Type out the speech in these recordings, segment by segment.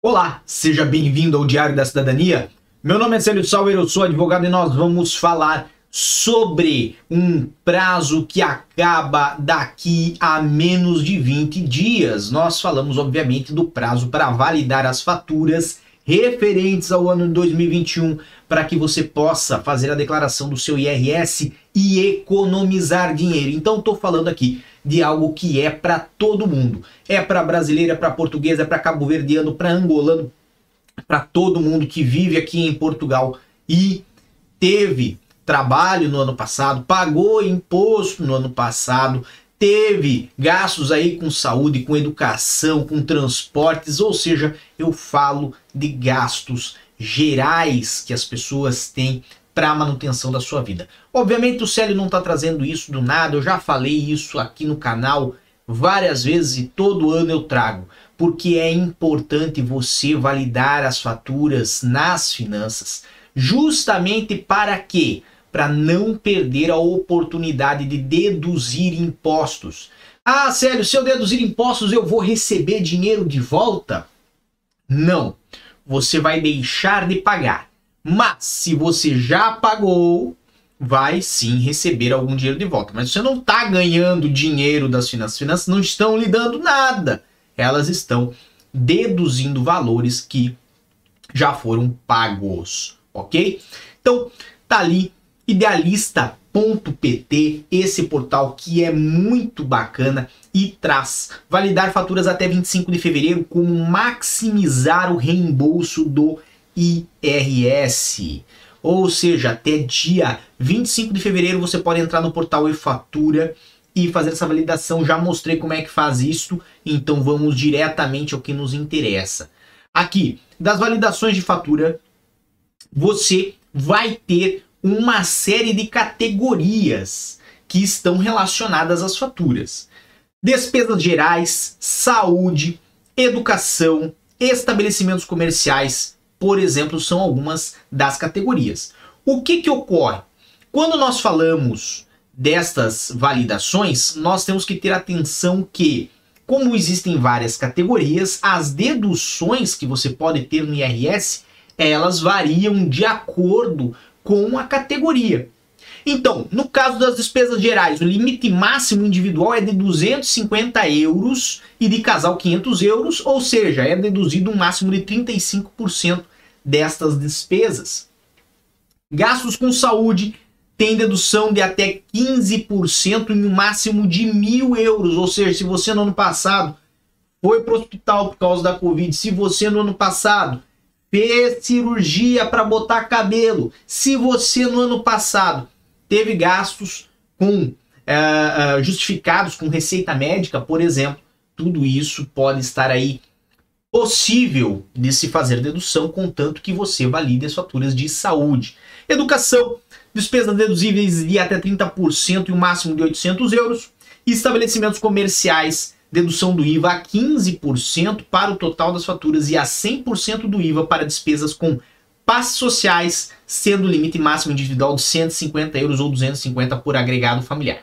Olá, seja bem-vindo ao Diário da Cidadania. Meu nome é Célio Sauer, eu sou advogado e nós vamos falar sobre um prazo que acaba daqui a menos de 20 dias. Nós falamos, obviamente, do prazo para validar as faturas referentes ao ano de 2021 para que você possa fazer a declaração do seu IRS e economizar dinheiro. Então, estou falando aqui de algo que é para todo mundo. É para brasileiro, é para português, é para cabo-verdiano, para angolano, para todo mundo que vive aqui em Portugal e teve trabalho no ano passado, pagou imposto no ano passado, teve gastos aí com saúde, com educação, com transportes, ou seja, eu falo de gastos gerais que as pessoas têm para a manutenção da sua vida. Obviamente o Célio não está trazendo isso do nada, eu já falei isso aqui no canal várias vezes e todo ano eu trago, porque é importante você validar as faturas nas finanças, justamente para quê? Para não perder a oportunidade de deduzir impostos. Ah, sério, se eu deduzir impostos eu vou receber dinheiro de volta? Não, você vai deixar de pagar. Mas se você já pagou, vai sim receber algum dinheiro de volta. Mas você não está ganhando dinheiro das finanças. As finanças não estão lhe dando nada. Elas estão deduzindo valores que já foram pagos, ok? Então, tá ali idealista.pt, esse portal que é muito bacana e traz validar faturas até 25 de fevereiro como maximizar o reembolso do IRS. Ou seja, até dia 25 de fevereiro você pode entrar no portal e-fatura e fazer essa validação. Já mostrei como é que faz isso, então vamos diretamente ao que nos interessa. Aqui, das validações de fatura, você vai ter uma série de categorias que estão relacionadas às faturas. Despesas gerais, saúde, educação, estabelecimentos comerciais, por exemplo, são algumas das categorias. O que, que ocorre? Quando nós falamos destas validações, nós temos que ter atenção que, como existem várias categorias, as deduções que você pode ter no IRS, elas variam de acordo com a categoria. Então, no caso das despesas gerais, o limite máximo individual é de 250 euros e de casal 500 euros, ou seja, é deduzido um máximo de 35% destas despesas. Gastos com saúde tem dedução de até 15% em um máximo de mil euros, ou seja, se você no ano passado foi para o hospital por causa da Covid, se você no ano passado fez cirurgia para botar cabelo, se você no ano passado teve gastos com uh, justificados com receita médica, por exemplo, tudo isso pode estar aí possível de se fazer dedução, contanto que você valide as faturas de saúde. Educação, despesas deduzíveis de até 30% e o um máximo de 800 euros. estabelecimentos comerciais, dedução do IVA a 15% para o total das faturas e a 100% do IVA para despesas com passes sociais, sendo o limite máximo individual de 150 euros ou 250 por agregado familiar.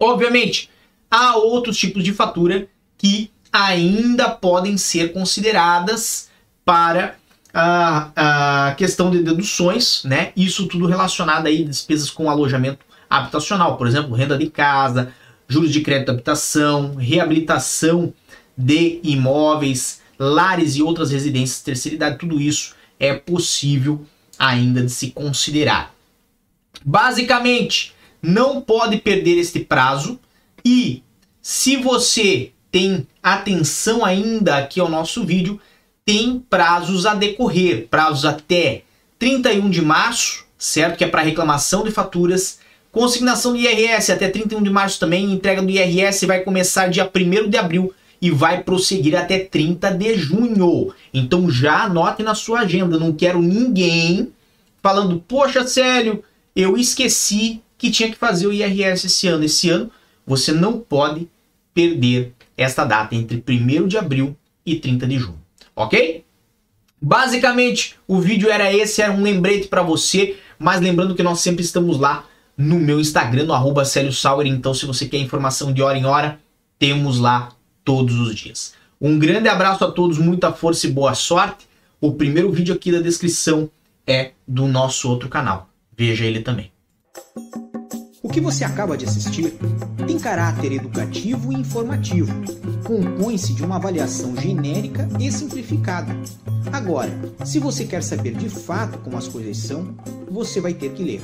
Obviamente, há outros tipos de fatura que ainda podem ser consideradas para a, a questão de deduções, né? Isso tudo relacionado aí despesas com alojamento habitacional, por exemplo, renda de casa, juros de crédito de habitação, reabilitação de imóveis, lares e outras residências terceira idade, tudo isso é possível ainda de se considerar. Basicamente, não pode perder este prazo e se você tem atenção ainda aqui ao nosso vídeo, tem prazos a decorrer, prazos até 31 de março, certo? Que é para reclamação de faturas, consignação do IRS até 31 de março também, entrega do IRS vai começar dia 1 de abril e vai prosseguir até 30 de junho. Então já anote na sua agenda, não quero ninguém falando, poxa, sério, eu esqueci que tinha que fazer o IRS esse ano. Esse ano você não pode perder esta data entre 1 de abril e 30 de junho, ok? Basicamente, o vídeo era esse, era um lembrete para você, mas lembrando que nós sempre estamos lá no meu Instagram, no arroba Sauer, então se você quer informação de hora em hora, temos lá todos os dias. Um grande abraço a todos, muita força e boa sorte. O primeiro vídeo aqui da descrição é do nosso outro canal. Veja ele também. O que você acaba de assistir tem caráter educativo e informativo. Compõe-se de uma avaliação genérica e simplificada. Agora, se você quer saber de fato como as coisas são, você vai ter que ler.